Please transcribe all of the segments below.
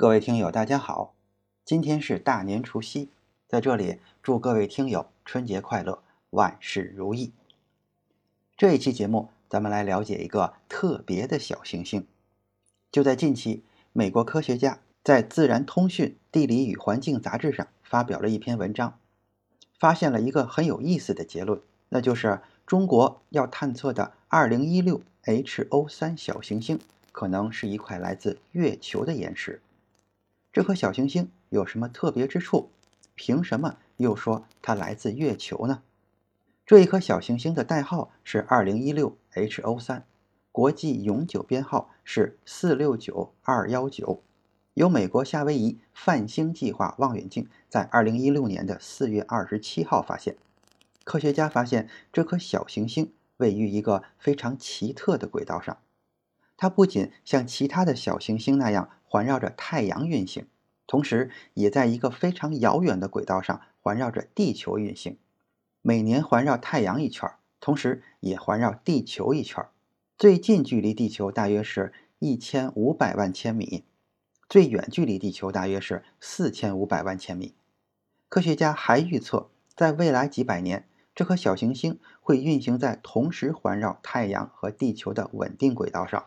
各位听友，大家好，今天是大年除夕，在这里祝各位听友春节快乐，万事如意。这一期节目，咱们来了解一个特别的小行星。就在近期，美国科学家在《自然通讯地理与环境》杂志上发表了一篇文章，发现了一个很有意思的结论，那就是中国要探测的2016 HO3 小行星，可能是一块来自月球的岩石。这颗小行星有什么特别之处？凭什么又说它来自月球呢？这一颗小行星的代号是2016 HO3，国际永久编号是469219，由美国夏威夷泛星计划望远镜在2016年的4月27号发现。科学家发现这颗小行星位于一个非常奇特的轨道上。它不仅像其他的小行星那样环绕着太阳运行，同时也在一个非常遥远的轨道上环绕着地球运行。每年环绕太阳一圈，同时也环绕地球一圈。最近距离地球大约是一千五百万千米，最远距离地球大约是四千五百万千米。科学家还预测，在未来几百年，这颗小行星会运行在同时环绕太阳和地球的稳定轨道上。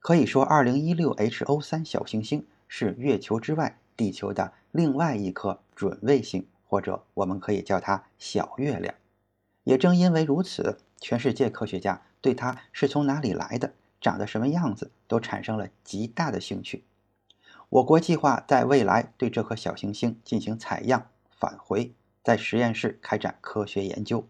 可以说，2016 HO3 小行星是月球之外地球的另外一颗准卫星，或者我们可以叫它小月亮。也正因为如此，全世界科学家对它是从哪里来的、长得什么样子都产生了极大的兴趣。我国计划在未来对这颗小行星进行采样、返回，在实验室开展科学研究。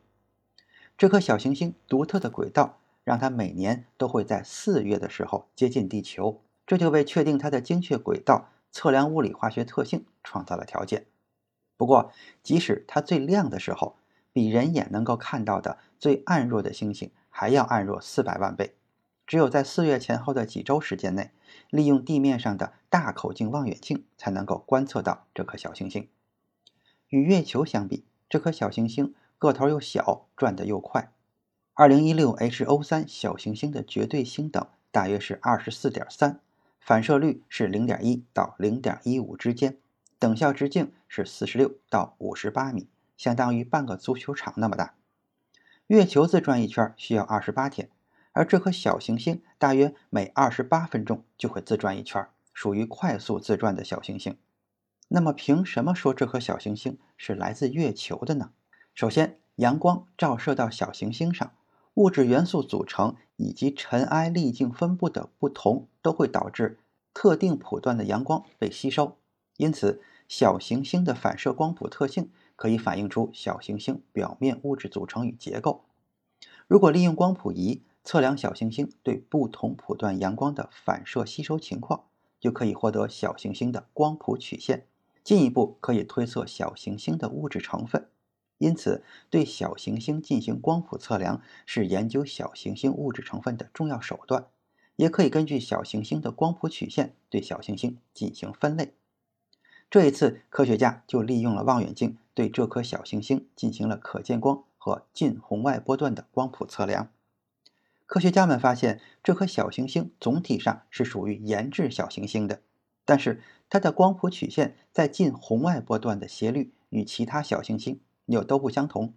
这颗小行星独特的轨道。让它每年都会在四月的时候接近地球，这就为确定它的精确轨道、测量物理化学特性创造了条件。不过，即使它最亮的时候，比人眼能够看到的最暗弱的星星还要暗弱四百万倍。只有在四月前后的几周时间内，利用地面上的大口径望远镜才能够观测到这颗小行星。与月球相比，这颗小行星个头又小，转得又快。二零一六 HO3 小行星的绝对星等大约是二十四点三，反射率是零点一到零点一五之间，等效直径是四十六到五十八米，相当于半个足球场那么大。月球自转一圈需要二十八天，而这颗小行星大约每二十八分钟就会自转一圈，属于快速自转的小行星。那么，凭什么说这颗小行星是来自月球的呢？首先，阳光照射到小行星上。物质元素组成以及尘埃粒径分布的不同，都会导致特定谱段的阳光被吸收。因此，小行星的反射光谱特性可以反映出小行星表面物质组成与结构。如果利用光谱仪测量小行星对不同谱段阳光的反射吸收情况，就可以获得小行星的光谱曲线，进一步可以推测小行星的物质成分。因此，对小行星进行光谱测量是研究小行星物质成分的重要手段，也可以根据小行星的光谱曲线对小行星进行分类。这一次，科学家就利用了望远镜对这颗小行星进行了可见光和近红外波段的光谱测量。科学家们发现，这颗小行星总体上是属于岩质小行星的，但是它的光谱曲线在近红外波段的斜率与其他小行星。又都不相同，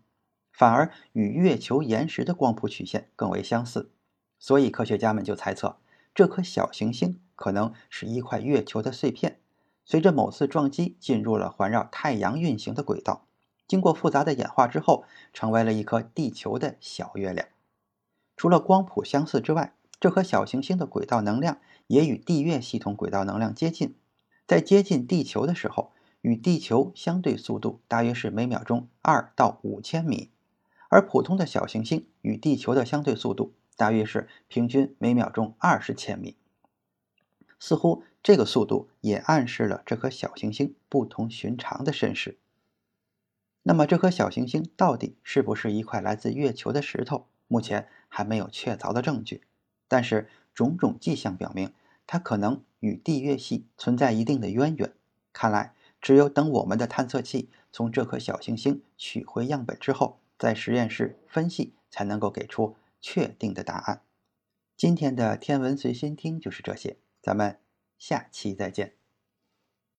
反而与月球岩石的光谱曲线更为相似，所以科学家们就猜测，这颗小行星可能是一块月球的碎片，随着某次撞击进入了环绕太阳运行的轨道，经过复杂的演化之后，成为了一颗地球的小月亮。除了光谱相似之外，这颗小行星的轨道能量也与地月系统轨道能量接近，在接近地球的时候。与地球相对速度大约是每秒钟二到五千米，而普通的小行星与地球的相对速度大约是平均每秒钟二十千米。似乎这个速度也暗示了这颗小行星不同寻常的身世。那么，这颗小行星到底是不是一块来自月球的石头？目前还没有确凿的证据，但是种种迹象表明，它可能与地月系存在一定的渊源。看来，只有等我们的探测器从这颗小行星取回样本之后，在实验室分析，才能够给出确定的答案。今天的天文随心听就是这些，咱们下期再见。